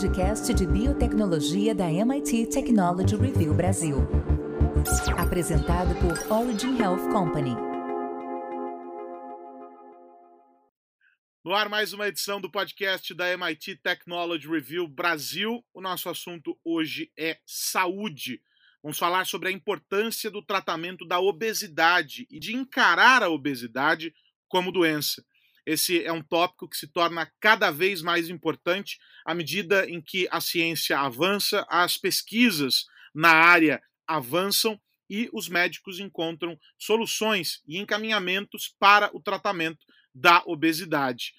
podcast de biotecnologia da MIT Technology Review Brasil. Apresentado por Origin Health Company. No ar, mais uma edição do podcast da MIT Technology Review Brasil. O nosso assunto hoje é saúde. Vamos falar sobre a importância do tratamento da obesidade e de encarar a obesidade como doença. Esse é um tópico que se torna cada vez mais importante à medida em que a ciência avança, as pesquisas na área avançam e os médicos encontram soluções e encaminhamentos para o tratamento da obesidade.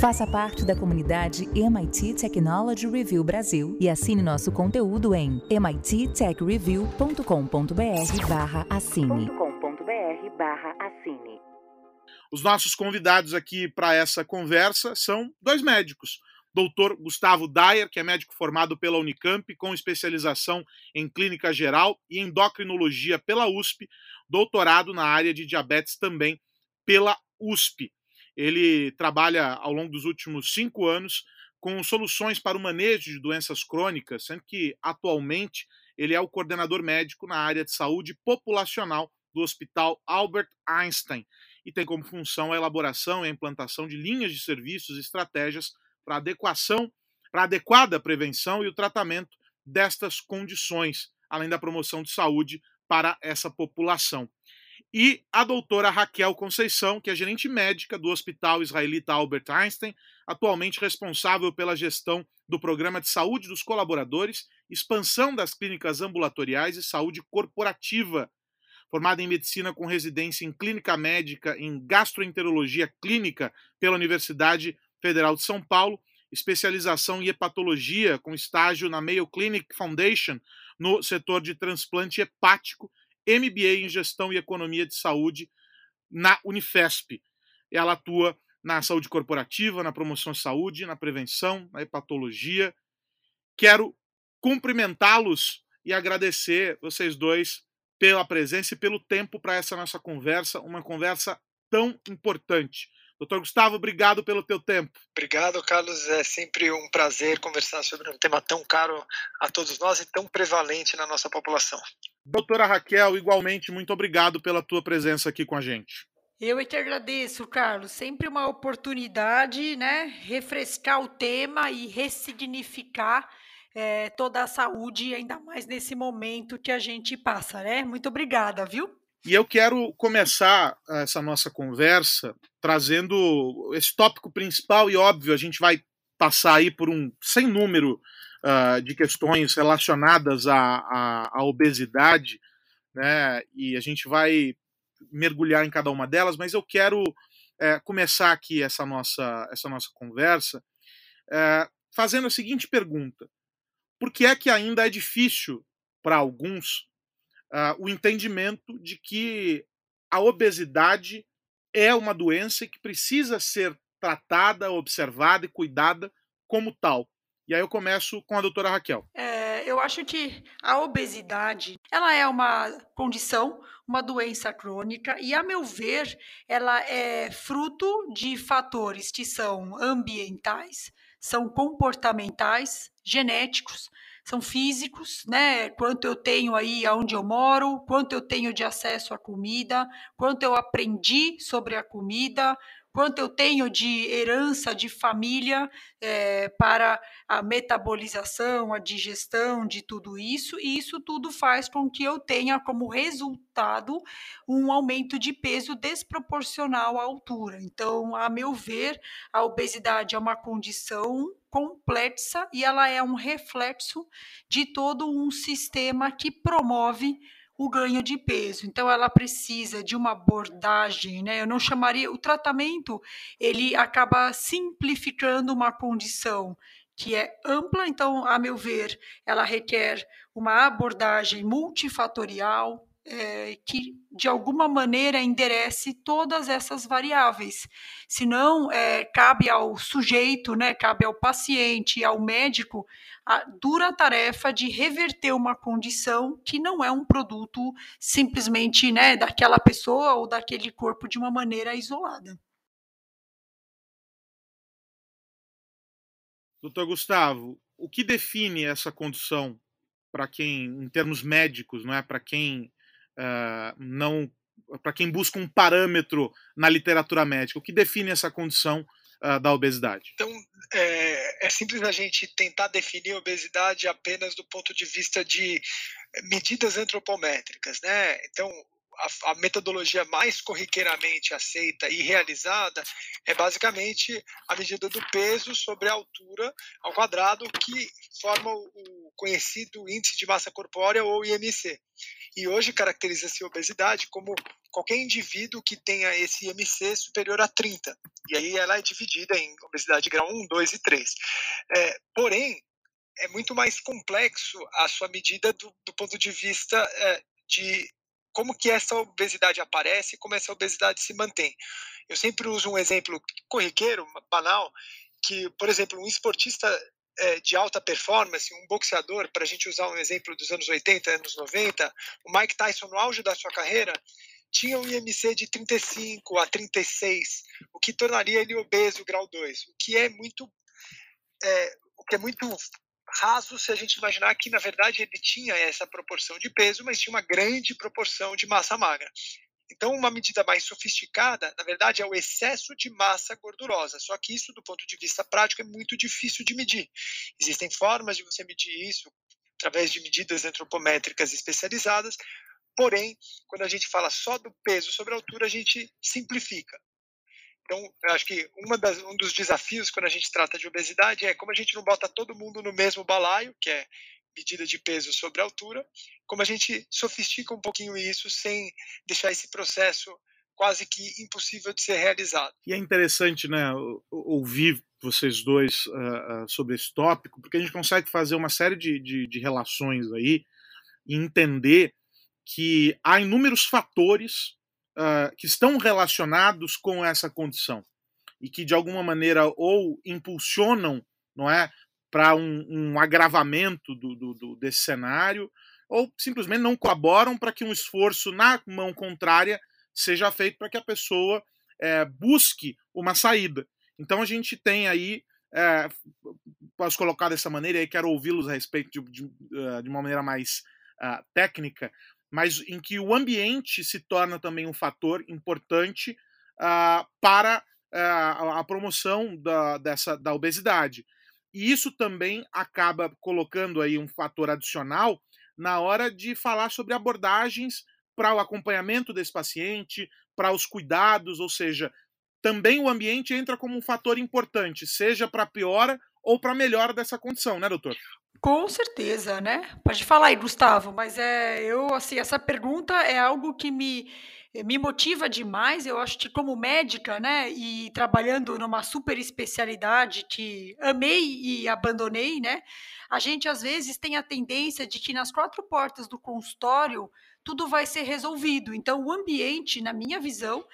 Faça parte da comunidade MIT Technology Review Brasil e assine nosso conteúdo em mittechreview.com.br/assine. Os nossos convidados aqui para essa conversa são dois médicos. Doutor Gustavo Dyer, que é médico formado pela Unicamp, com especialização em clínica geral e endocrinologia pela USP, doutorado na área de diabetes também pela USP. Ele trabalha ao longo dos últimos cinco anos com soluções para o manejo de doenças crônicas, sendo que atualmente ele é o coordenador médico na área de saúde populacional do Hospital Albert Einstein e tem como função a elaboração e a implantação de linhas de serviços e estratégias para adequação, para adequada prevenção e o tratamento destas condições, além da promoção de saúde para essa população. E a doutora Raquel Conceição, que é gerente médica do Hospital Israelita Albert Einstein, atualmente responsável pela gestão do programa de saúde dos colaboradores, expansão das clínicas ambulatoriais e saúde corporativa formada em medicina com residência em clínica médica em gastroenterologia clínica pela Universidade Federal de São Paulo, especialização em hepatologia com estágio na Mayo Clinic Foundation no setor de transplante hepático, MBA em gestão e economia de saúde na Unifesp. Ela atua na saúde corporativa, na promoção de saúde, na prevenção, na hepatologia. Quero cumprimentá-los e agradecer vocês dois pela presença e pelo tempo para essa nossa conversa, uma conversa tão importante. Doutor Gustavo, obrigado pelo teu tempo. Obrigado, Carlos. É sempre um prazer conversar sobre um tema tão caro a todos nós e tão prevalente na nossa população. Doutora Raquel, igualmente, muito obrigado pela tua presença aqui com a gente. Eu é que agradeço, Carlos. Sempre uma oportunidade, né? Refrescar o tema e ressignificar é, toda a saúde, ainda mais nesse momento que a gente passa, né? Muito obrigada, viu? E eu quero começar essa nossa conversa trazendo esse tópico principal e óbvio, a gente vai passar aí por um sem número uh, de questões relacionadas à, à, à, obesidade, né? E a gente vai mergulhar em cada uma delas, mas eu quero é, começar aqui essa nossa, essa nossa conversa é, fazendo a seguinte pergunta: por que é que ainda é difícil para alguns uh, o entendimento de que a obesidade é uma doença que precisa ser tratada, observada e cuidada como tal. E aí eu começo com a doutora Raquel. É, eu acho que a obesidade ela é uma condição, uma doença crônica, e a meu ver, ela é fruto de fatores que são ambientais, são comportamentais, genéticos, são físicos, né? Quanto eu tenho aí aonde eu moro, quanto eu tenho de acesso à comida, quanto eu aprendi sobre a comida, quanto eu tenho de herança de família é, para a metabolização, a digestão de tudo isso, e isso tudo faz com que eu tenha como resultado um aumento de peso desproporcional à altura. Então, a meu ver, a obesidade é uma condição complexa e ela é um reflexo de todo um sistema que promove o ganho de peso. Então ela precisa de uma abordagem, né? Eu não chamaria o tratamento, ele acaba simplificando uma condição que é ampla, então, a meu ver, ela requer uma abordagem multifatorial, é, que de alguma maneira enderece todas essas variáveis. Senão, é, cabe ao sujeito, né, cabe ao paciente, ao médico, a dura tarefa de reverter uma condição que não é um produto simplesmente né, daquela pessoa ou daquele corpo de uma maneira isolada. Doutor Gustavo, o que define essa condição para quem, em termos médicos, não é? Para quem uh, não, para quem busca um parâmetro na literatura médica, o que define essa condição uh, da obesidade? Então, é, é simples a gente tentar definir a obesidade apenas do ponto de vista de medidas antropométricas, né? Então, a, metodologia mais corriqueiramente aceita e realizada é basicamente a medida do peso sobre a altura ao quadrado, que forma o conhecido índice de massa corpórea ou IMC. E hoje caracteriza-se obesidade como qualquer indivíduo que tenha esse IMC superior a 30. E aí ela é dividida em obesidade grau 1, 2 e 3. É, porém, é muito mais complexo a sua medida do, do ponto de vista é, de como que essa obesidade aparece e como essa obesidade se mantém. Eu sempre uso um exemplo corriqueiro, banal, que, por exemplo, um esportista é, de alta performance, um boxeador, para a gente usar um exemplo dos anos 80, anos 90, o Mike Tyson no auge da sua carreira tinha um IMC de 35 a 36, o que tornaria ele obeso grau 2, o que é muito é, o que é muito raso se a gente imaginar que, na verdade, ele tinha essa proporção de peso, mas tinha uma grande proporção de massa magra. Então, uma medida mais sofisticada, na verdade, é o excesso de massa gordurosa. Só que isso, do ponto de vista prático, é muito difícil de medir. Existem formas de você medir isso através de medidas antropométricas especializadas, porém, quando a gente fala só do peso sobre a altura, a gente simplifica. Então, acho que das, um dos desafios quando a gente trata de obesidade é como a gente não bota todo mundo no mesmo balaio, que é medida de peso sobre altura, como a gente sofistica um pouquinho isso sem deixar esse processo quase que impossível de ser realizado. E é interessante, né, ouvir vocês dois uh, sobre esse tópico, porque a gente consegue fazer uma série de, de, de relações aí e entender que há inúmeros fatores uh, que estão relacionados com essa condição e que de alguma maneira ou impulsionam, não é, para um, um, agravamento do, do, do, desse cenário ou simplesmente não colaboram para que um esforço na mão contrária seja feito para que a pessoa é, busque uma saída. Então a gente tem aí, é, posso colocar dessa maneira, e quero ouvi-los a respeito de, de, de, uma maneira mais uh, técnica, mas em que o ambiente se torna também um fator importante uh, para uh, a promoção da, dessa, da obesidade. E isso também acaba colocando aí um fator adicional na hora de falar sobre abordagens para o acompanhamento desse paciente, para os cuidados, ou seja, também o ambiente entra como um fator importante, seja para piora ou para melhora dessa condição, né, doutor? Com certeza, né? Pode falar aí, Gustavo, mas é eu assim, essa pergunta é algo que me me motiva demais. Eu acho que como médica, né, e trabalhando numa super especialidade que amei e abandonei, né? A gente às vezes tem a tendência de que nas quatro portas do consultório tudo vai ser resolvido. Então, o ambiente, na minha visão,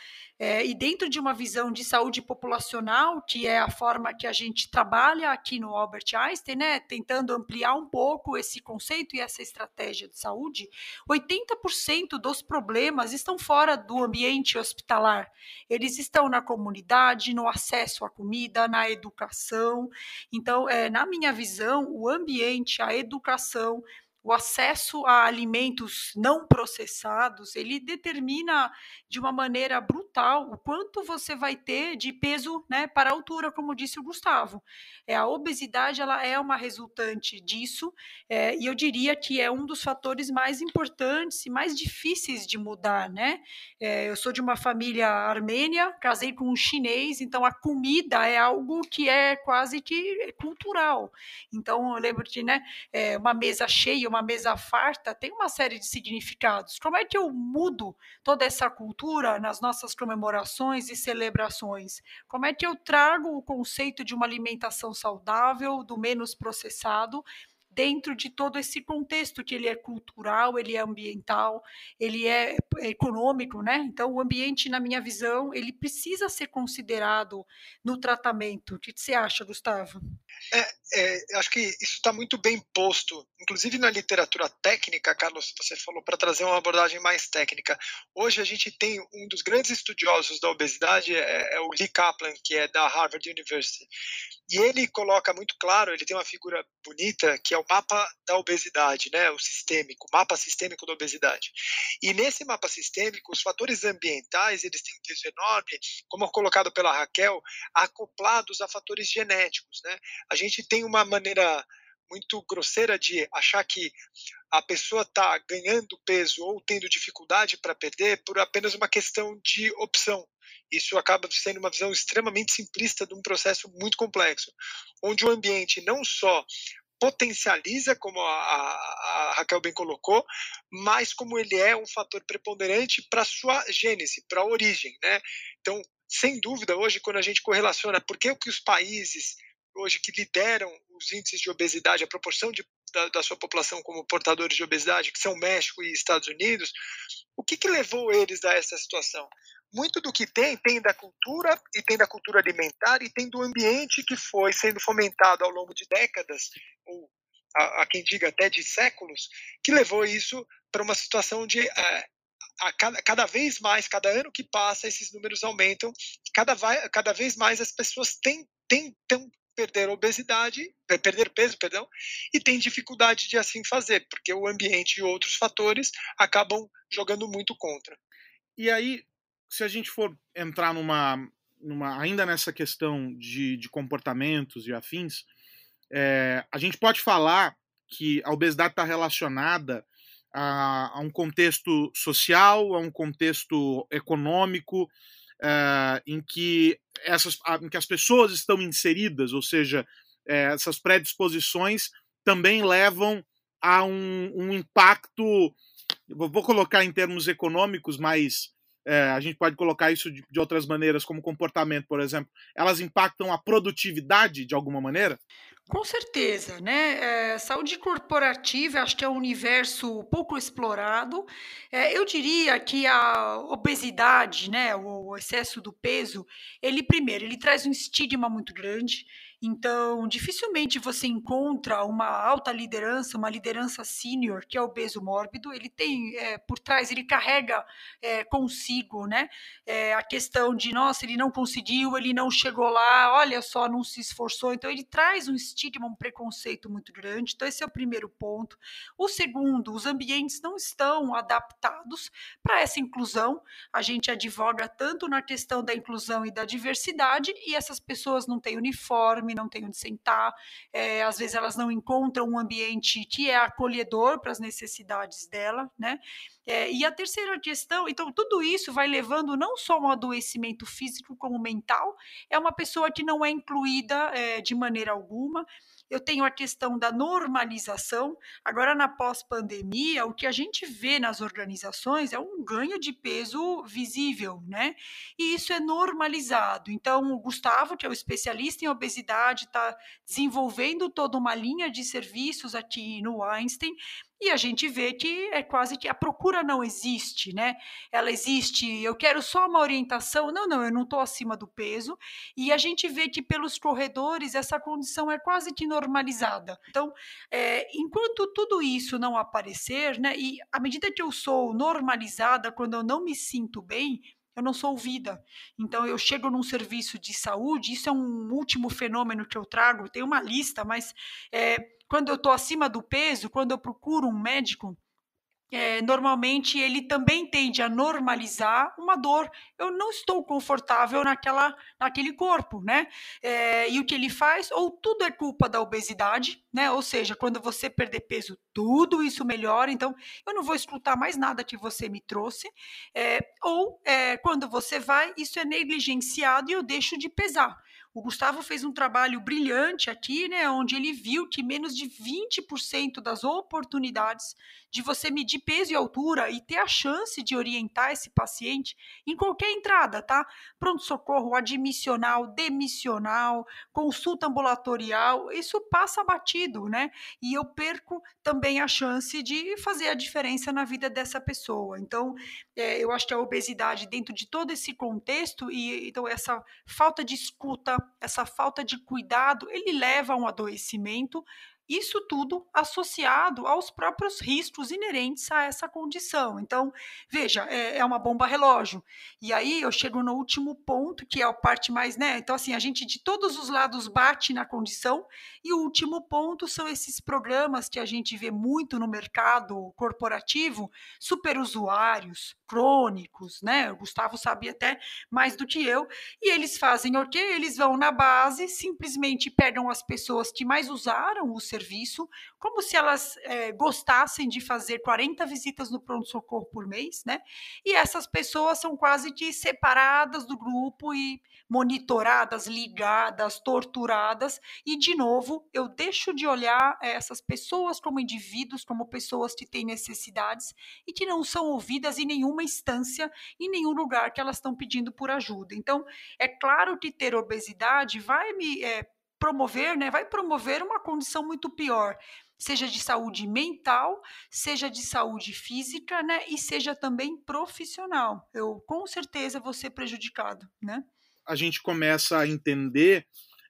é, e dentro de uma visão de saúde populacional, que é a forma que a gente trabalha aqui no Albert Einstein, né, tentando ampliar um pouco esse conceito e essa estratégia de saúde, 80% dos problemas estão fora do ambiente hospitalar. Eles estão na comunidade, no acesso à comida, na educação. Então, é, na minha visão, o ambiente, a educação, o acesso a alimentos não processados, ele determina de uma maneira brutal o quanto você vai ter de peso né, para a altura, como disse o Gustavo. É, a obesidade ela é uma resultante disso, é, e eu diria que é um dos fatores mais importantes e mais difíceis de mudar. Né? É, eu sou de uma família armênia, casei com um chinês, então a comida é algo que é quase que cultural. Então eu lembro de né, é, uma mesa cheia, uma mesa farta tem uma série de significados. Como é que eu mudo toda essa cultura nas nossas comemorações e celebrações? Como é que eu trago o conceito de uma alimentação saudável, do menos processado, dentro de todo esse contexto que ele é cultural, ele é ambiental, ele é econômico, né? Então, o ambiente, na minha visão, ele precisa ser considerado no tratamento. O que você acha, Gustavo? É, é, acho que isso está muito bem posto, inclusive na literatura técnica, Carlos, você falou, para trazer uma abordagem mais técnica. Hoje a gente tem um dos grandes estudiosos da obesidade, é, é o Lee Kaplan, que é da Harvard University. E ele coloca muito claro, ele tem uma figura bonita, que é o mapa da obesidade, né, o sistêmico, o mapa sistêmico da obesidade. E nesse mapa sistêmico, os fatores ambientais, eles têm um peso enorme, como colocado pela Raquel, acoplados a fatores genéticos, né? A gente tem uma maneira muito grosseira de achar que a pessoa está ganhando peso ou tendo dificuldade para perder por apenas uma questão de opção. Isso acaba sendo uma visão extremamente simplista de um processo muito complexo, onde o ambiente não só potencializa, como a, a, Raquel bem colocou, mas como ele é um fator preponderante para a sua gênese, para a origem. Né? Então, sem dúvida, hoje, quando a gente correlaciona por que, que os países hoje que lideram os índices de obesidade, a proporção de, da, da, sua população como portadores de obesidade, que são México e Estados Unidos, o que, que levou eles a essa situação? muito do que tem, tem da cultura, e tem da cultura alimentar, e tem do ambiente que foi sendo fomentado ao longo de décadas, ou a, a quem diga até de séculos, que levou isso para uma situação de. É, a cada, cada, vez mais, cada ano que passa, esses números aumentam, cada, vai, cada vez mais as pessoas tentam perder obesidade, perder peso, perdão, e têm dificuldade de assim fazer, porque o ambiente e outros fatores acabam jogando muito contra. E aí, se a gente for entrar numa, numa ainda nessa questão de, de comportamentos e afins, é, a gente pode falar que a obesidade está relacionada a, a, um contexto social, a um contexto econômico, é, em, que essas, em que as pessoas estão inseridas, ou seja, é, essas predisposições também levam a um, um impacto, vou colocar em termos econômicos, mas é, a gente pode colocar isso de, de, outras maneiras, como comportamento, por exemplo, elas impactam a produtividade de alguma maneira? Com certeza, né? É, saúde corporativa, acho que é um universo pouco explorado. É, eu diria que a obesidade, né, o excesso do peso, ele primeiro, ele traz um estigma muito grande. Então, dificilmente você encontra uma alta liderança, uma liderança sênior, que é obeso mórbido. Ele tem é, por trás, ele carrega é, consigo né, é, a questão de, nossa, ele não conseguiu, ele não chegou lá, olha só, não se esforçou. Então, ele traz um estigma, um preconceito muito grande. Então, esse é o primeiro ponto. O segundo, os ambientes não estão adaptados para essa inclusão. A gente advoga tanto na questão da inclusão e da diversidade, e essas pessoas não têm uniforme não têm onde sentar, é, às vezes elas não encontram um ambiente que é acolhedor para as necessidades dela, né? É, e a terceira questão, então tudo isso vai levando não só um adoecimento físico como mental, é uma pessoa que não é incluída é, de maneira alguma, eu tenho a questão da normalização. Agora, na pós-pandemia, o que a gente vê nas organizações é um ganho de peso visível, né? E isso é normalizado. Então, o Gustavo, que é o especialista em obesidade, está desenvolvendo toda uma linha de serviços aqui no Einstein e a gente vê que é quase que a procura não existe, né? Ela existe, eu quero só uma orientação, não, não, eu não estou acima do peso, e a gente vê que pelos corredores essa condição é quase que normalizada. Então, é, enquanto tudo isso não aparecer, né, e à medida que eu sou normalizada, quando eu não me sinto bem, eu não sou ouvida. Então, eu chego num serviço de saúde, isso é um último fenômeno que eu trago, tem uma lista, mas é, quando eu estou acima do peso, quando eu procuro um médico, é, normalmente ele também tende a normalizar uma dor. Eu não estou confortável naquela, naquele corpo, né? É, e o que ele faz? Ou tudo é culpa da obesidade, né? Ou seja, quando você perder peso, tudo isso melhora. Então, eu não vou escutar mais nada que você me trouxe. É, ou é, quando você vai, isso é negligenciado e eu deixo de pesar. O Gustavo fez um trabalho brilhante aqui, né, onde ele viu que menos de 20% das oportunidades de você medir peso e altura e ter a chance de orientar esse paciente em qualquer entrada, tá? Pronto-socorro admissional, demissional, consulta ambulatorial, isso passa batido, né? E eu perco também a chance de fazer a diferença na vida dessa pessoa. Então, é, eu acho que a obesidade, dentro de todo esse contexto, e então essa falta de escuta, essa falta de cuidado, ele leva a um adoecimento Isso tudo associado aos próprios riscos inerentes a essa condição. Então, veja, é, é uma bomba relógio. E aí eu chego no último ponto, que é a parte mais, né? Então, assim, a gente de todos os lados bate na condição, e o último ponto são esses programas que a gente vê muito no mercado corporativo, superusuários, crônicos, né? O Gustavo sabia até mais do que eu, e eles fazem o quê? Eles vão na base, simplesmente pegam as pessoas que mais usaram o serviço, como se elas é, gostassem de fazer 40 visitas no pronto-socorro por mês, né? E essas pessoas são quase que separadas do grupo e monitoradas, ligadas, torturadas, e de novo, eu deixo de olhar essas pessoas como indivíduos, como pessoas que têm necessidades e que não são ouvidas em nenhuma instância, em nenhum lugar que elas estão pedindo por ajuda. Então, é claro que ter obesidade vai me é, promover, né, vai promover uma condição muito pior seja de saúde mental, seja de saúde física, né, e seja também profissional. Eu com certeza vou ser prejudicado, né? a gente começa a entender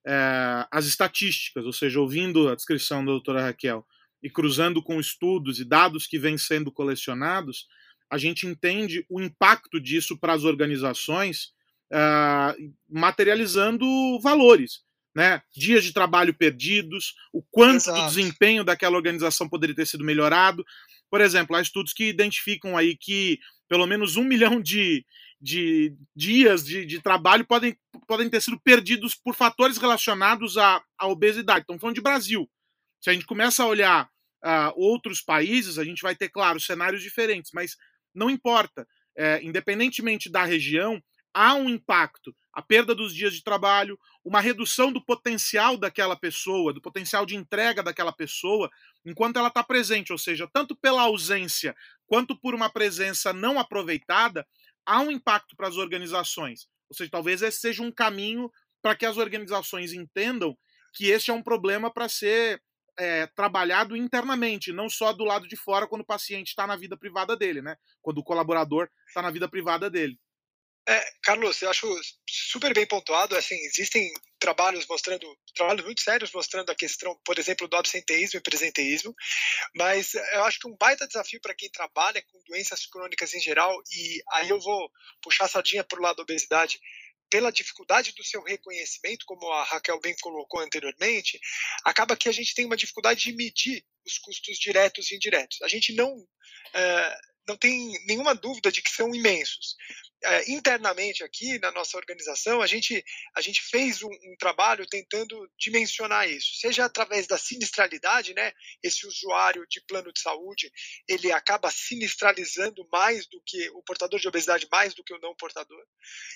é, as estatísticas, ou seja, ouvindo a descrição da doutora Raquel e cruzando com estudos e dados que vêm sendo colecionados, a gente entende o impacto disso para as organizações, é, materializando valores. Né? Dias de trabalho perdidos, o quanto Exato. do desempenho daquela organização poderia ter sido melhorado. Por exemplo, há estudos que identificam aí que pelo menos um milhão de, de dias de, de, trabalho podem, podem ter sido perdidos por fatores relacionados à, à obesidade. Então, falando de Brasil. Se a gente começa a olhar uh, outros países, a gente vai ter, claro, cenários diferentes, mas não importa. É, independentemente da região, há um impacto. A perda dos dias de trabalho, uma redução do potencial daquela pessoa, do potencial de entrega daquela pessoa, enquanto ela está presente, ou seja, tanto pela ausência quanto por uma presença não aproveitada, há um impacto para as organizações. Ou seja, talvez esse seja um caminho para que as organizações entendam que esse é um problema para ser é, trabalhado internamente, não só do lado de fora quando o paciente está na vida privada dele, né? Quando o colaborador está na vida privada dele. É, Carlos, eu acho super bem pontuado. Assim, existem trabalhos mostrando, trabalhos muito sérios mostrando a questão, por exemplo, do absenteísmo e presenteísmo, mas eu acho que um baita desafio para quem trabalha com doenças crônicas em geral, e aí eu vou puxar a sardinha para o lado da obesidade, pela dificuldade do seu reconhecimento, como a Raquel bem colocou anteriormente, acaba que a gente tem uma dificuldade de medir os custos diretos e indiretos. A gente não, é, não tem nenhuma dúvida de que são imensos é, internamente aqui na nossa organização, a gente, a gente fez um, um, trabalho tentando dimensionar isso, seja através da sinistralidade, né? Esse usuário de plano de saúde, ele acaba sinistralizando mais do que o portador de obesidade, mais do que o não portador.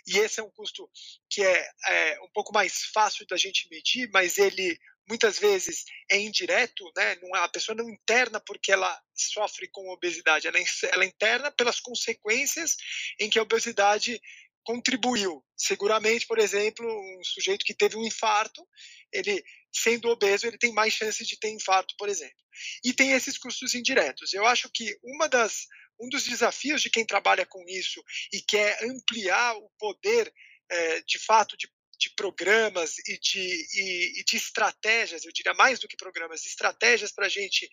E esse é um custo que é, é um pouco mais fácil da gente medir, mas ele muitas vezes é indireto, né? Não, é, a pessoa não interna porque ela sofre com obesidade, ela, ela interna pelas consequências em que a obesidade contribuiu. Seguramente, por exemplo, um sujeito que teve um infarto, ele sendo obeso, ele tem mais chance de ter infarto, por exemplo. E tem esses custos indiretos. Eu acho que uma das um dos desafios de quem trabalha com isso e quer ampliar o poder é, de fato de de programas e de, e, e, de estratégias, eu diria mais do que programas, estratégias para a gente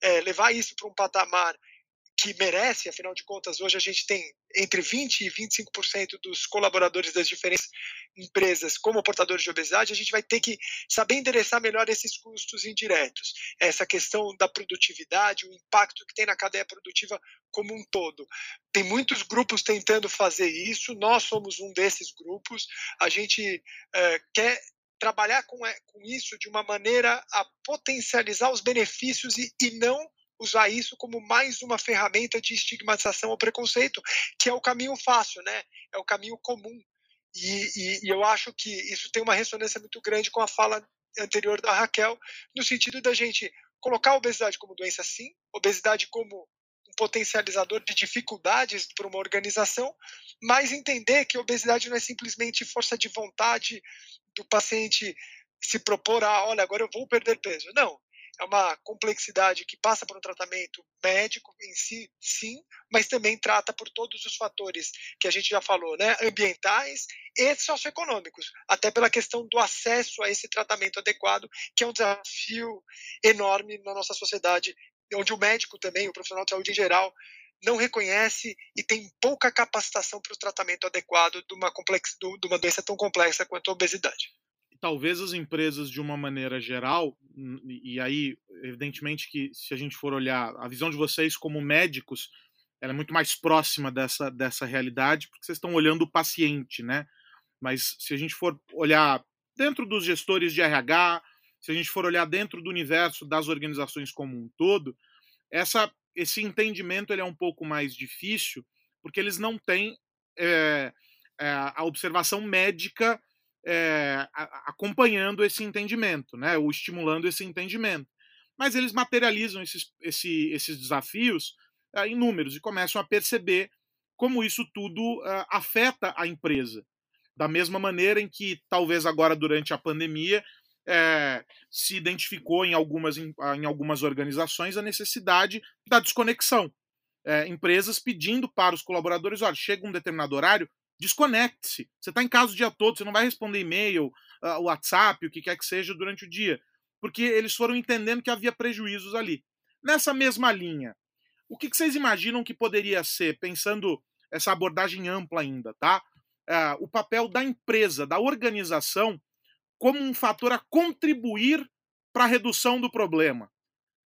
é, levar isso para um patamar que merece, afinal de contas, hoje a gente tem entre 20% e 25% dos colaboradores das diferentes empresas como portadores de obesidade, a gente vai ter que saber endereçar melhor esses custos indiretos. Essa questão da produtividade, o impacto que tem na cadeia produtiva como um todo. Tem muitos grupos tentando fazer isso, nós somos um desses grupos, a gente é, quer trabalhar com, é, isso de uma maneira a potencializar os benefícios e, e não usar isso como mais uma ferramenta de estigmatização ou preconceito, que é o caminho fácil, né? É o caminho comum. E, e, e, eu acho que isso tem uma ressonância muito grande com a fala anterior da Raquel, no sentido da gente colocar a obesidade como doença sim, obesidade como um potencializador de dificuldades para uma organização, mas entender que a obesidade não é simplesmente força de vontade do paciente se propor a, olha, agora eu vou perder peso. Não, é uma complexidade que passa por um tratamento médico em si, sim, mas também trata por todos os fatores que a gente já falou, né, ambientais e socioeconômicos, até pela questão do acesso a esse tratamento adequado, que é um desafio enorme na nossa sociedade, onde o médico também, o profissional de saúde em geral, não reconhece e tem pouca capacitação para o tratamento adequado de uma, de uma doença tão complexa quanto a obesidade talvez as empresas de uma maneira geral, e aí, evidentemente que se a gente for olhar a visão de vocês como médicos, ela é muito mais próxima dessa, dessa realidade, porque vocês estão olhando o paciente, né? Mas se a gente for olhar dentro dos gestores de RH, se a gente for olhar dentro do universo das organizações como um todo, essa, esse entendimento ele é um pouco mais difícil, porque eles não têm é, é, a observação médica é, acompanhando esse entendimento, né, ou estimulando esse entendimento. Mas eles materializam esses, esse, esses desafios é, em números e começam a perceber como isso tudo é, afeta a empresa. Da mesma maneira em que, talvez agora durante a pandemia, é, se identificou em algumas, em, em, algumas organizações a necessidade da desconexão. É, empresas pedindo para os colaboradores: olha, chega um determinado horário, Desconecte-se. Você está em casa o dia todo, você não vai responder e-mail, uh, WhatsApp, o que quer que seja durante o dia. Porque eles foram entendendo que havia prejuízos ali. Nessa mesma linha, o que, que vocês imaginam que poderia ser, pensando essa abordagem ampla ainda, tá? Uh, o papel da empresa, da organização, como um fator a contribuir para a redução do problema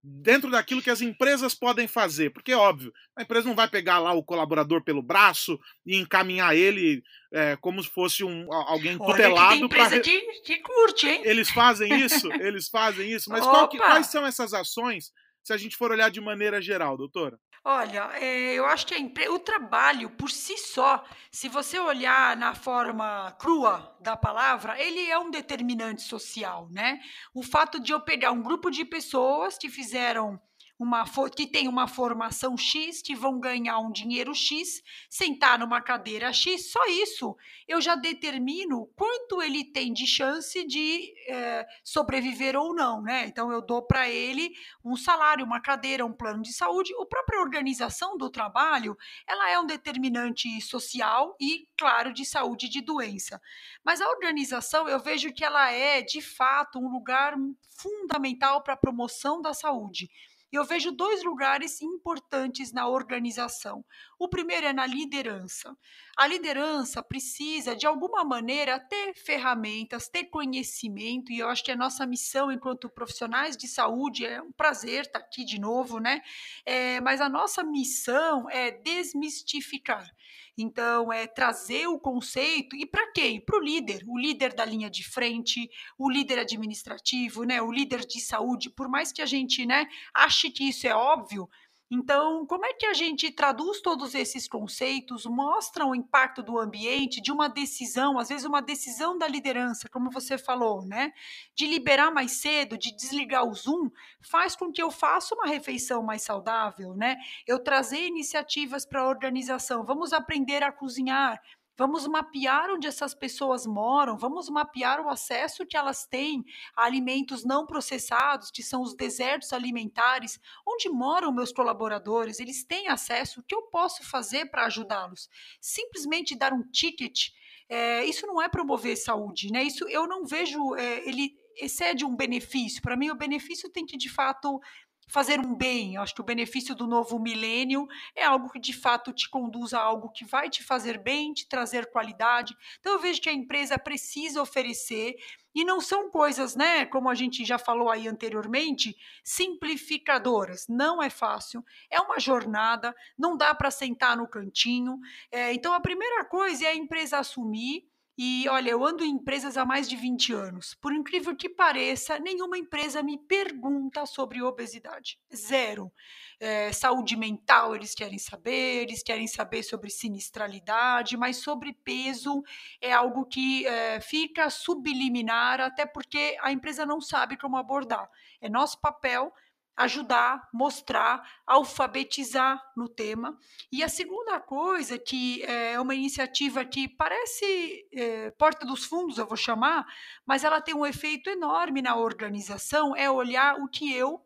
dentro daquilo que as empresas podem fazer, porque é óbvio, a empresa não vai pegar lá o colaborador pelo braço e encaminhar ele é, como se fosse um, alguém tutelado para que, que curte, hein? Eles fazem isso, eles fazem isso, mas que, quais são essas ações se a gente for olhar de maneira geral, doutora? Olha, é, eu acho que empre... o trabalho por si só, se você olhar na forma crua da palavra, ele é um determinante social, né? O fato de eu pegar um grupo de pessoas que fizeram uma que tem uma formação X, que vão ganhar um dinheiro X, sentar numa cadeira X, só isso eu já determino quanto ele tem de chance de é, sobreviver ou não, né? Então eu dou para ele um salário, uma cadeira, um plano de saúde. A própria organização do trabalho, ela é um determinante social e, claro, de saúde e de doença. Mas a organização, eu vejo que ela é, de fato, um lugar fundamental para a promoção da saúde eu vejo dois lugares importantes na organização. O primeiro é na liderança. A liderança precisa, de alguma maneira, ter ferramentas, ter conhecimento, e eu acho que a nossa missão enquanto profissionais de saúde é um prazer estar aqui de novo, né? É, mas a nossa missão é desmistificar. Então, é trazer o conceito e para quem? Para o líder, o líder da linha de frente, o líder administrativo, né, o líder de saúde. Por mais que a gente né, ache que isso é óbvio, então, como é que a gente traduz todos esses conceitos, mostra o impacto do ambiente, de uma decisão, às vezes uma decisão da liderança, como você falou, né? De liberar mais cedo, de desligar o Zoom, faz com que eu faça uma refeição mais saudável, né? Eu trazer iniciativas para a organização, vamos aprender a cozinhar, Vamos mapear onde essas pessoas moram, vamos mapear o acesso que elas têm a alimentos não processados, que são os desertos alimentares, onde moram meus colaboradores, eles têm acesso, o que eu posso fazer para ajudá-los? Simplesmente dar um ticket, é, isso não é promover saúde, né? Isso eu não vejo, é, ele excede um benefício. Para mim, o benefício tem que, de fato, fazer um bem. Eu acho que o benefício do novo milênio é algo que de fato te conduz a algo que vai te fazer bem, te trazer qualidade. Então eu vejo que a empresa precisa oferecer e não são coisas, né, como a gente já falou aí anteriormente, simplificadoras. Não é fácil, é uma jornada, não dá para sentar no cantinho. É, então a primeira coisa é a empresa assumir e olha, eu ando em empresas há mais de 20 anos. Por incrível que pareça, nenhuma empresa me pergunta sobre obesidade. Zero. É, saúde mental eles querem saber, eles querem saber sobre sinistralidade, mas sobre peso é algo que é, fica subliminar, até porque a empresa não sabe como abordar. É nosso papel ajudar, mostrar, alfabetizar no tema. E a segunda coisa, que é uma iniciativa que parece é, porta dos fundos, eu vou chamar, mas ela tem um efeito enorme na organização, é olhar o que eu,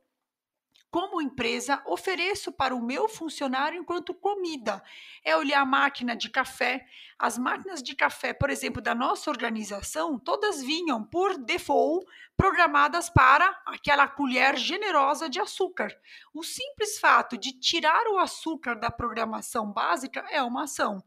como empresa, ofereço para o meu funcionário enquanto comida. É olhar a máquina de café. As máquinas de café, por exemplo, da nossa organização, todas vinham por default programadas para aquela colher generosa de açúcar. O simples fato de tirar o açúcar da programação básica é uma ação.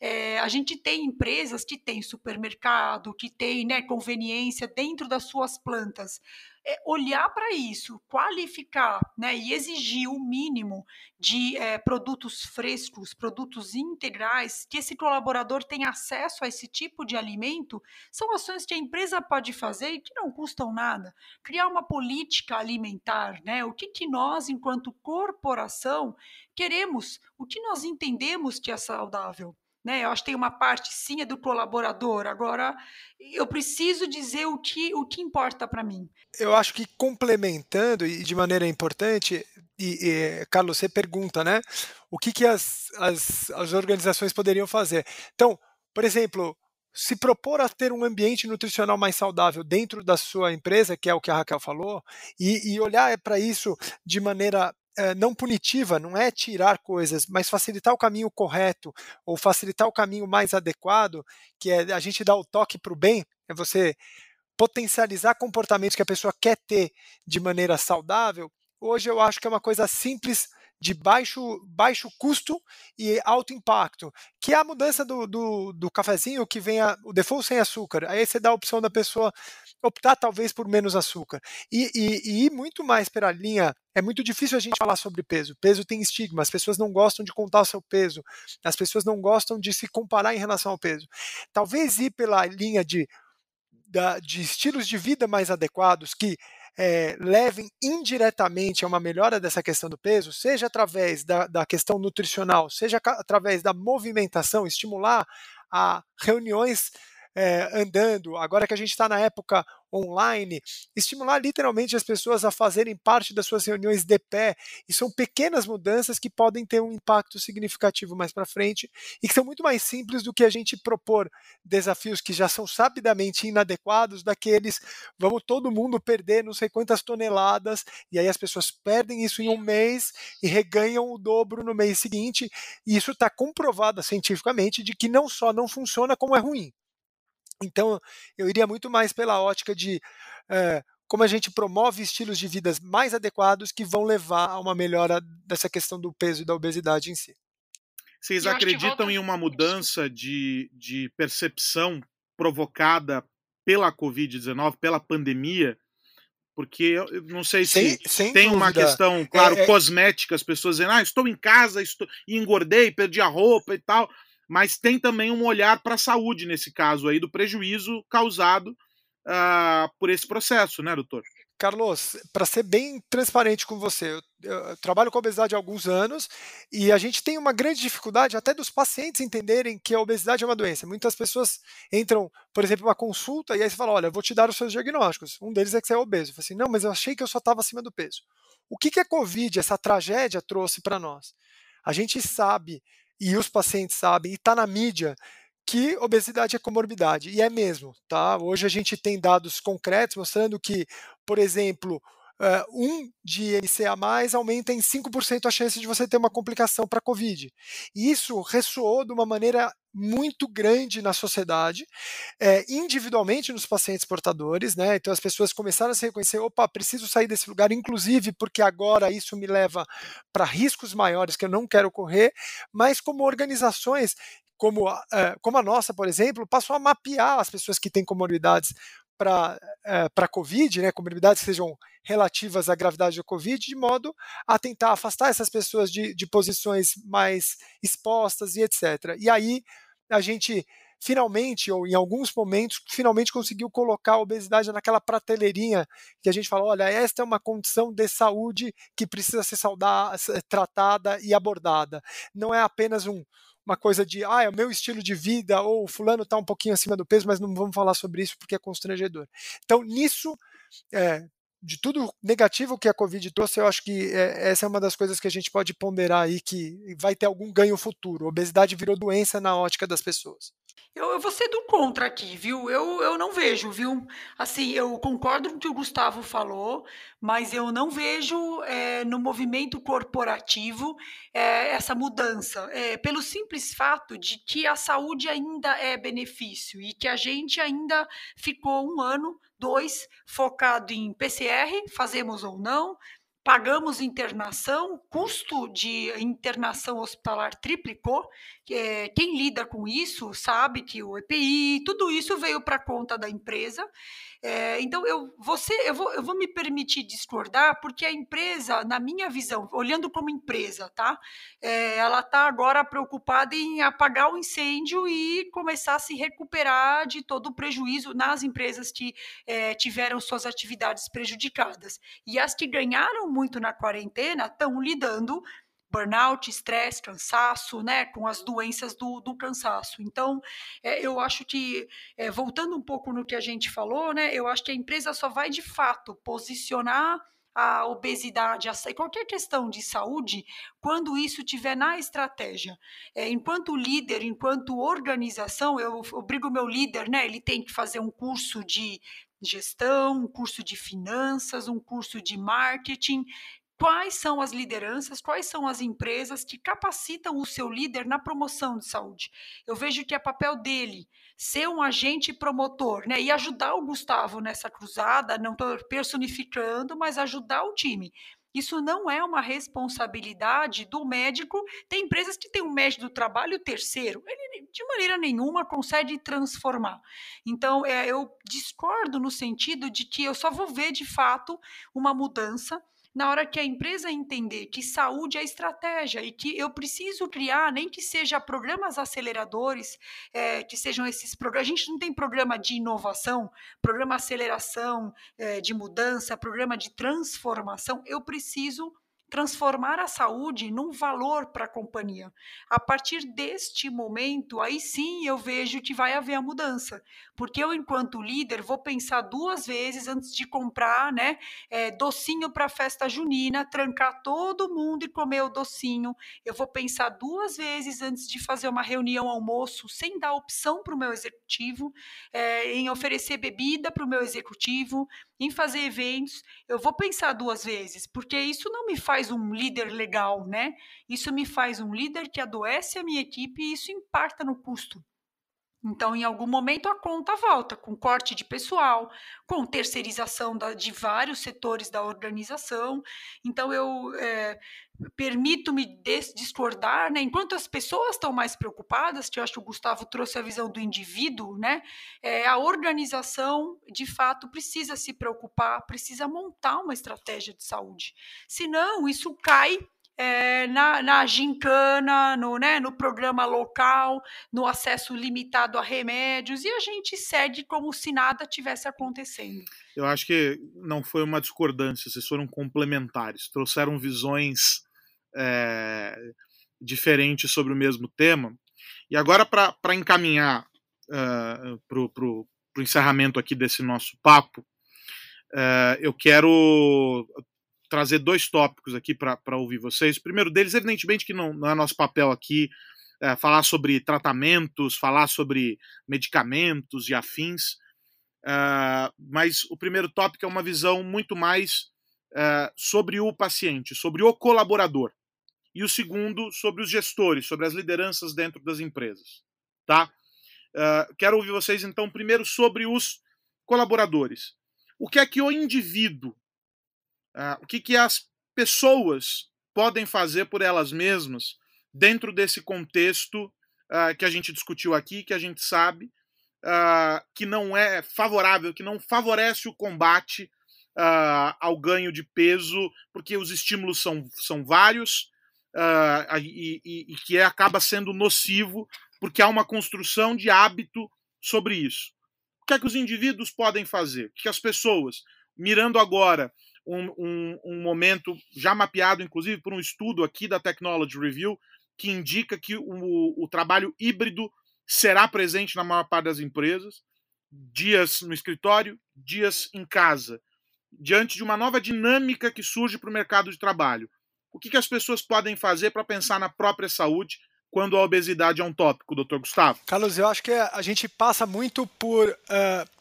É, a gente tem empresas que têm supermercado, que têm né, conveniência dentro das suas plantas é, olhar para isso, qualificar né, e exigir o mínimo de é, produtos frescos, produtos integrais, que esse colaborador tenha acesso a esse tipo de alimento, são ações que a empresa pode fazer e que não custam nada. Criar uma política alimentar, né? O que, que nós, enquanto corporação, queremos, o que nós entendemos que é saudável. Né? Eu acho que tem uma parte sim é do colaborador. Agora, eu preciso dizer o que, o que importa para mim. Eu acho que complementando e de maneira importante, e, e, Carlos, você pergunta, né? O que, que as, as, as organizações poderiam fazer? Então, por exemplo, se propor a ter um ambiente nutricional mais saudável dentro da sua empresa, que é o que a Raquel falou, e, e olhar para isso de maneira é, não punitiva, não é tirar coisas, mas facilitar o caminho correto ou facilitar o caminho mais adequado, que é a gente dar o toque para o bem, é você potencializar comportamentos que a pessoa quer ter de maneira saudável. Hoje eu acho que é uma coisa simples de baixo, baixo custo e alto impacto, que é a mudança do, do, do cafezinho que vem a, o default sem açúcar. Aí você dá a opção da pessoa optar talvez por menos açúcar. E, e, e ir muito mais pela linha. É muito difícil a gente falar sobre peso. Peso tem estigma, as pessoas não gostam de contar o seu peso, as pessoas não gostam de se comparar em relação ao peso. Talvez ir pela linha de, de estilos de vida mais adequados, que é, levem indiretamente a uma melhora dessa questão do peso, seja através da, da questão nutricional, seja através da movimentação, estimular a reuniões é, andando, agora que a gente está na época online, estimular literalmente as pessoas a fazerem parte das suas reuniões de pé. E são pequenas mudanças que podem ter um impacto significativo mais para frente e que são muito mais simples do que a gente propor desafios que já são sabidamente inadequados, daqueles vamos todo mundo perder não sei quantas toneladas, e aí as pessoas perdem isso em um mês e reganham o dobro no mês seguinte. E isso está comprovado cientificamente de que não só não funciona, como é ruim. Então, eu iria muito mais pela ótica de é, como a gente promove estilos de vida mais adequados que vão levar a uma melhora dessa questão do peso e da obesidade em si. Vocês acreditam volta... em uma mudança de, de percepção provocada pela Covid-19, pela pandemia? Porque eu não sei se sem, sem tem dúvida. uma questão, claro, é, é... cosmética, as pessoas dizendo, ah, estou em casa, estou... engordei, perdi a roupa e tal mas tem também um olhar para a saúde nesse caso aí, do prejuízo causado uh, por esse processo, né, doutor? Carlos, para ser bem transparente com você, eu, eu, trabalho com obesidade há alguns anos e a gente tem uma grande dificuldade até dos pacientes entenderem que a obesidade é uma doença. Muitas pessoas entram, por exemplo, uma consulta e aí você fala: Olha, vou te dar os seus diagnósticos. Um deles é que você é obeso. Eu falo assim: Não, mas eu achei que eu só estava acima do peso. O que, que a Covid, essa tragédia, trouxe para nós? A gente sabe e os pacientes sabem, e está na mídia, que obesidade é comorbidade. E é mesmo, tá? Hoje a gente tem dados concretos mostrando que, por exemplo, uh, um de MCA aumenta em 5% a chance de você ter uma complicação para Covid. E isso ressoou de uma maneira muito grande na sociedade, é, individualmente nos pacientes portadores, né? Então as pessoas começaram a se reconhecer, opa, preciso sair desse lugar, inclusive porque agora isso me leva para riscos maiores que eu não quero correr, mas como organizações como, uh, como a nossa, por exemplo, passou a mapear as pessoas que têm comorbidades para é, a Covid, né, comorbidades que sejam relativas à gravidade da Covid, de modo a tentar afastar essas pessoas de, de posições mais expostas e etc. E aí a gente finalmente, ou em alguns momentos, finalmente conseguiu colocar a obesidade naquela prateleirinha que a gente fala, olha, esta é uma condição de saúde que precisa ser saudada, tratada e abordada. Não é apenas um, uma coisa de, ah, é o meu estilo de vida, ou fulano está um pouquinho acima do peso, mas não vamos falar sobre isso porque é constrangedor. Então, nisso, é, de tudo negativo que a Covid trouxe, eu acho que é, essa é uma das coisas que a gente pode ponderar aí que vai ter algum ganho futuro. A obesidade virou doença na ótica das pessoas. Eu, eu vou ser do contra aqui, viu? Eu, eu não vejo, viu? Assim, eu concordo com o que o Gustavo falou, mas eu não vejo é, no movimento corporativo é, essa mudança, é, pelo simples fato de que a saúde ainda é benefício e que a gente ainda ficou um ano, dois, focado em PCR, fazemos ou não, pagamos internação, custo de internação hospitalar triplicou. É, quem lida com isso sabe que o EPI, tudo isso veio para conta da empresa. É, então, eu, você, eu, vou, eu vou me permitir discordar, porque a empresa, na minha visão, olhando como empresa, tá? É, ela está agora preocupada em apagar o incêndio e começar a se recuperar de todo o prejuízo nas empresas que é, tiveram suas atividades prejudicadas. E as que ganharam muito na quarentena estão lidando burnout, estresse, cansaço, né, com as doenças do, do cansaço. Então, é, eu acho que, é, voltando um pouco no que a gente falou, né, eu acho que a empresa só vai de fato posicionar a obesidade, a, qualquer questão de saúde, quando isso tiver na estratégia. É, enquanto líder, enquanto organização, eu obrigo o meu líder, né, ele tem que fazer um curso de gestão, um curso de finanças, um curso de marketing, quais são as lideranças, quais são as empresas que capacitam o seu líder na promoção de saúde. Eu vejo que é papel dele ser um agente promotor, né? E ajudar o Gustavo nessa cruzada, não estou personificando, mas ajudar o time. Isso não é uma responsabilidade do médico. Tem empresas que têm um médico do trabalho terceiro. Ele, de maneira nenhuma, consegue transformar. Então, é, eu discordo no sentido de que eu só vou ver, de fato, uma mudança na hora que a empresa entender que saúde é estratégia e que eu preciso criar, nem que seja programas aceleradores, é, que sejam esses programas. A gente não tem programa de inovação, programa aceleração é, de mudança, programa de transformação. Eu preciso transformar a saúde num valor para a companhia. A partir deste momento, aí sim eu vejo que vai haver a mudança, porque eu, enquanto líder, vou pensar duas vezes antes de comprar, né, é, docinho para festa junina, trancar todo mundo e comer o docinho. Eu vou pensar duas vezes antes de fazer uma reunião almoço, sem dar opção para o meu executivo, é, em oferecer bebida para o meu executivo, em fazer eventos. Eu vou pensar duas vezes, porque isso não me faz um líder legal, né? Isso me faz um líder que adoece a minha equipe e isso impacta no custo. Então, em algum momento, a conta volta, com corte de pessoal, com terceirização da, de vários setores da organização. Então, eu é, permito-me discordar, né? enquanto as pessoas estão mais preocupadas, que eu acho que o Gustavo trouxe a visão do indivíduo, né? É, a organização, de fato, precisa se preocupar, precisa montar uma estratégia de saúde. Senão, isso cai é, na, na gincana, no, né, no programa local, no acesso limitado a remédios, e a gente segue como se nada tivesse acontecendo. Eu acho que não foi uma discordância, vocês foram complementares, trouxeram visões é, diferentes sobre o mesmo tema. E agora, para encaminhar uh, para o encerramento aqui desse nosso papo, uh, eu quero trazer dois tópicos aqui para ouvir vocês. O primeiro deles, evidentemente, que não, não é nosso papel aqui é, falar sobre tratamentos, falar sobre medicamentos e afins, uh, mas o primeiro tópico é uma visão muito mais uh, sobre o paciente, sobre o colaborador. E o segundo, sobre os gestores, sobre as lideranças dentro das empresas. Tá? Uh, quero ouvir vocês, então, primeiro sobre os colaboradores. O que é que o indivíduo Uh, o que, que as pessoas podem fazer por elas mesmas dentro desse contexto uh, que a gente discutiu aqui, que a gente sabe uh, que não é favorável, que não favorece o combate ao ganho de peso, porque os estímulos são, são vários e, e, e que acaba sendo nocivo, porque há uma construção de hábito sobre isso. O que é que os indivíduos podem fazer? O que as pessoas, mirando agora um, um, um momento já mapeado, inclusive, por um estudo aqui da Technology Review, que indica que o, o trabalho híbrido será presente na maior parte das empresas, dias no escritório, dias em casa. diante de uma nova dinâmica que surge para o mercado de trabalho. O que, que as pessoas podem fazer para pensar na própria saúde quando a obesidade é um tópico, doutor Gustavo? Carlos, eu acho que a gente passa muito por uh,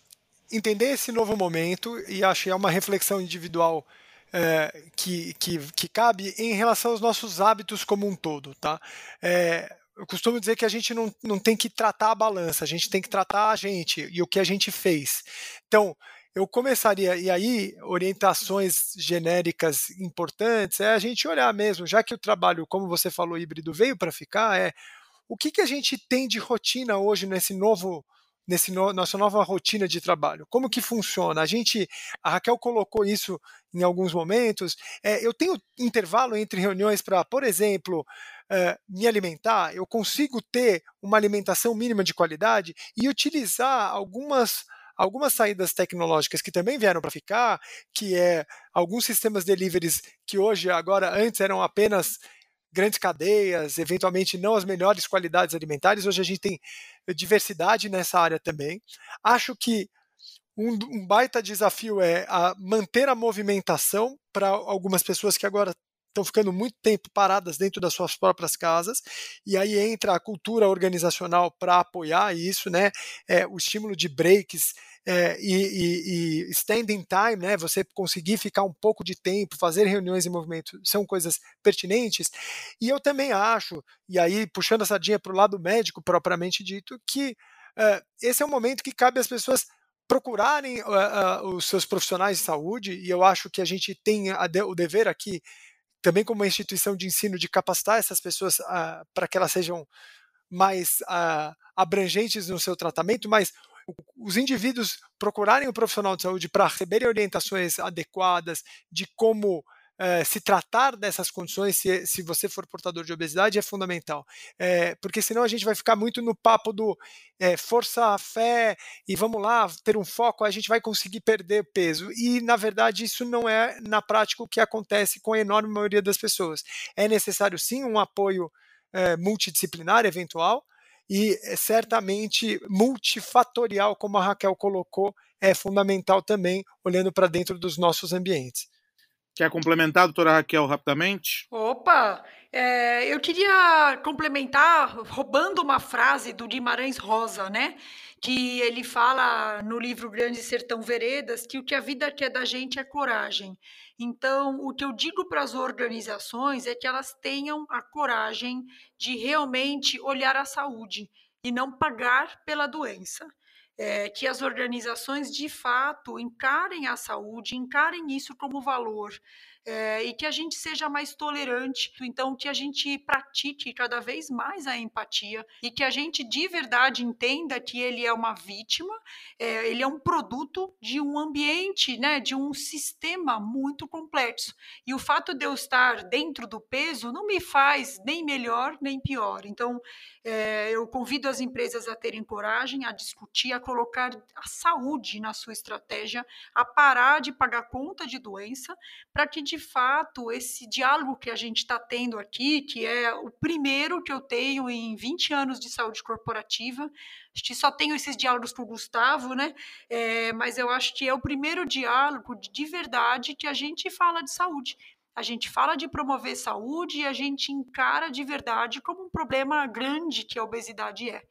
entender esse novo momento e acho que é uma reflexão individual uh, que, que, que cabe em relação aos nossos hábitos como um todo. Tá? É, eu costumo dizer que a gente não, não tem que tratar a balança, a gente tem que tratar a gente e o que a gente fez. Então, eu começaria, e aí, orientações genéricas importantes, é a gente olhar mesmo, já que o trabalho, como você falou, híbrido veio para ficar, é o que, que a gente tem de rotina hoje nesse novo nesse no, nossa nova rotina de trabalho. Como que funciona? A gente, a Raquel colocou isso em alguns momentos. É, eu tenho intervalo entre reuniões para, por exemplo, é, me alimentar. Eu consigo ter uma alimentação mínima de qualidade e utilizar algumas algumas saídas tecnológicas que também vieram para ficar, que é alguns sistemas deliveries que hoje, agora, antes eram apenas grandes cadeias, eventualmente não as melhores qualidades alimentares, hoje a gente tem diversidade nessa área também. Acho que um, um baita desafio é a manter a movimentação para algumas pessoas que agora estão ficando muito tempo paradas dentro das suas próprias casas, e aí entra a cultura organizacional para apoiar isso, né? É, o estímulo de breaks é, e, e, e, standing time, né? Você conseguir ficar um pouco de tempo, fazer reuniões em movimento, são coisas pertinentes. E eu também acho, e aí puxando a sardinha para o lado médico propriamente dito, que é, esse é um momento que cabe às pessoas procurarem uh, uh, os seus profissionais de saúde, e eu acho que a gente tem de, o dever aqui também como uma instituição de ensino de capacitar essas pessoas uh, para que elas sejam mais abrangentes no seu tratamento, mas os indivíduos procurarem o profissional de saúde para receberem orientações adequadas de como é, se tratar dessas condições, se, se você for portador de obesidade, é fundamental. É, porque senão a gente vai ficar muito no papo do é, força, fé e vamos lá, ter um foco, a gente vai conseguir perder peso. E, na verdade, isso não é, na prática, o que acontece com a enorme maioria das pessoas. É necessário, sim, um apoio multidisciplinar eventual, e certamente multifatorial, como a Raquel colocou, é fundamental também, olhando para dentro dos nossos ambientes. Quer complementar, doutora Raquel, rapidamente? Opa! É, eu queria complementar roubando uma frase do Guimarães Rosa, né? Que ele fala no livro Grande Sertão Veredas que o que a vida quer da gente é coragem. Então, o que eu digo para as organizações é que elas tenham a coragem de realmente olhar a saúde e não pagar pela doença é, que as organizações de fato encarem a saúde, encarem isso como valor. É, e que a gente seja mais tolerante, então que a gente pratique cada vez mais a empatia e que a gente de verdade entenda que ele é uma vítima, é, ele é um produto de um ambiente, né, de um sistema muito complexo. E o fato de eu estar dentro do peso não me faz nem melhor nem pior. Então, é, eu convido as empresas a terem coragem, a discutir, a colocar a saúde na sua estratégia, a parar de pagar conta de doença, para que de fato esse diálogo que a gente está tendo aqui, que é o primeiro que eu tenho em 20 anos de saúde corporativa, acho que só tenho esses diálogos com o Gustavo, né? É, mas eu acho que é o primeiro diálogo de verdade que a gente fala de saúde a gente fala de promover saúde e a gente encara de verdade como um problema grande que a obesidade é.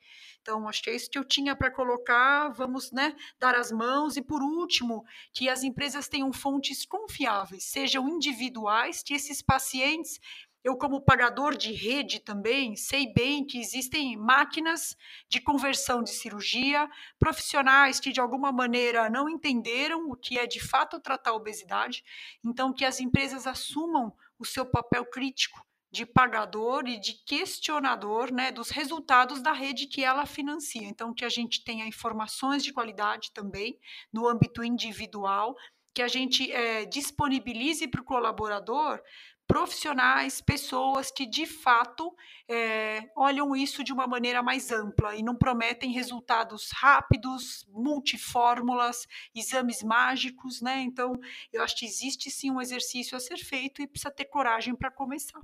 Então, acho que é isso que eu tinha para colocar. Vamos né, dar as mãos. E, por último, que as empresas tenham fontes confiáveis, sejam individuais, que esses pacientes eu, como pagador de rede também, sei bem que existem máquinas de conversão de cirurgia, profissionais que de alguma maneira não entenderam o que é de fato tratar a obesidade, então que as empresas assumam o seu papel crítico de pagador e de questionador né, dos resultados da rede que ela financia. Então, que a gente tenha informações de qualidade também no âmbito individual, que a gente é, disponibilize para o colaborador profissionais, pessoas que de fato é, olham isso de uma maneira mais ampla e não prometem resultados rápidos, multifórmulas, exames mágicos, né? Então, eu acho que existe sim um exercício a ser feito e precisa ter coragem para começar.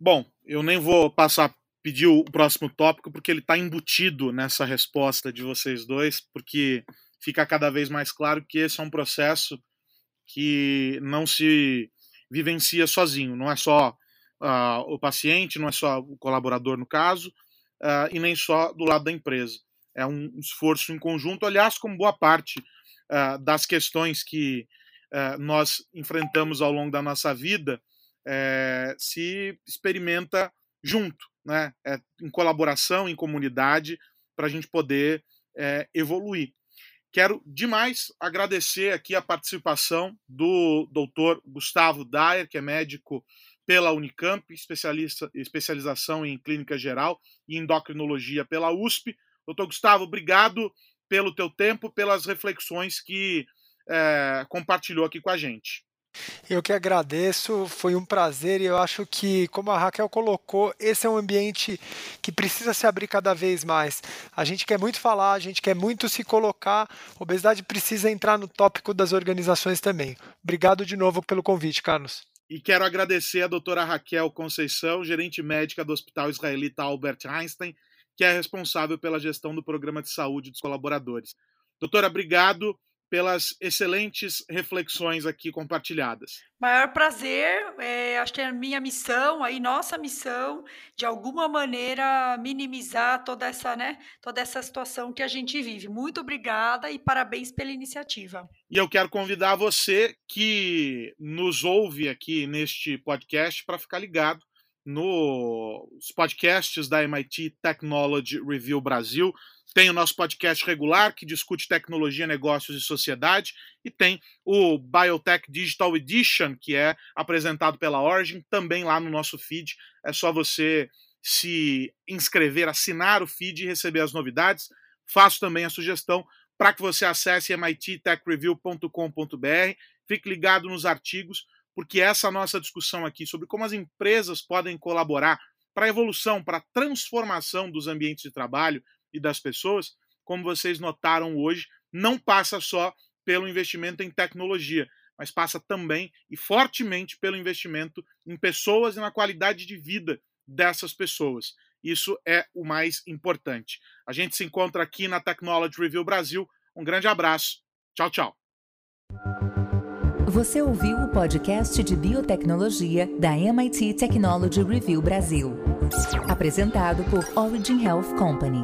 Bom, eu nem vou passar pedir o próximo tópico porque ele está embutido nessa resposta de vocês dois, porque fica cada vez mais claro que esse é um processo que não se vivencia sozinho, não é só uh, o paciente, não é só o colaborador no caso, uh, e nem só do lado da empresa. É um esforço em conjunto, aliás, como boa parte uh, das questões que nós enfrentamos ao longo da nossa vida é, se experimenta junto, né? É, em colaboração, em comunidade, para a gente poder é, evoluir. Quero demais agradecer aqui a participação do doutor Gustavo Dyer, que é médico pela Unicamp, especialista, especialização em clínica geral e endocrinologia pela USP. Doutor Gustavo, obrigado pelo teu tempo, pelas reflexões que é, compartilhou aqui com a gente. Eu que agradeço, foi um prazer e eu acho que, como a Raquel colocou, esse é um ambiente que precisa se abrir cada vez mais. A gente quer muito falar, a gente quer muito se colocar, obesidade precisa entrar no tópico das organizações também. Obrigado de novo pelo convite, Carlos. E quero agradecer a doutora Raquel Conceição, gerente médica do Hospital Israelita Albert Einstein, que é responsável pela gestão do programa de saúde dos colaboradores. Doutora, obrigado pelas excelentes reflexões aqui compartilhadas. Maior prazer, é, acho que é a minha missão, aí nossa missão, de alguma maneira minimizar toda essa, né, toda essa situação que a gente vive. Muito obrigada e parabéns pela iniciativa. E eu quero convidar você que nos ouve aqui neste podcast para ficar ligado nos podcasts da MIT Technology Review Brasil. Tem o nosso podcast regular, que discute tecnologia, negócios e sociedade, e tem o Biotech Digital Edition, que é apresentado pela Origin, também lá no nosso feed. É só você se inscrever, assinar o feed e receber as novidades. Faço também a sugestão para que você acesse mittechreview.com.br, fique ligado nos artigos, porque essa nossa discussão aqui sobre como as empresas podem colaborar para a evolução, para a transformação dos ambientes de trabalho e das pessoas, como vocês notaram hoje, não passa só pelo investimento em tecnologia, mas passa também e fortemente pelo investimento em pessoas e na qualidade de vida dessas pessoas. Isso é o mais importante. A gente se encontra aqui na Technology Review Brasil. Um grande abraço. Tchau, tchau. Você ouviu o podcast de biotecnologia da MIT Technology Review Brasil, apresentado por Origin Health Company.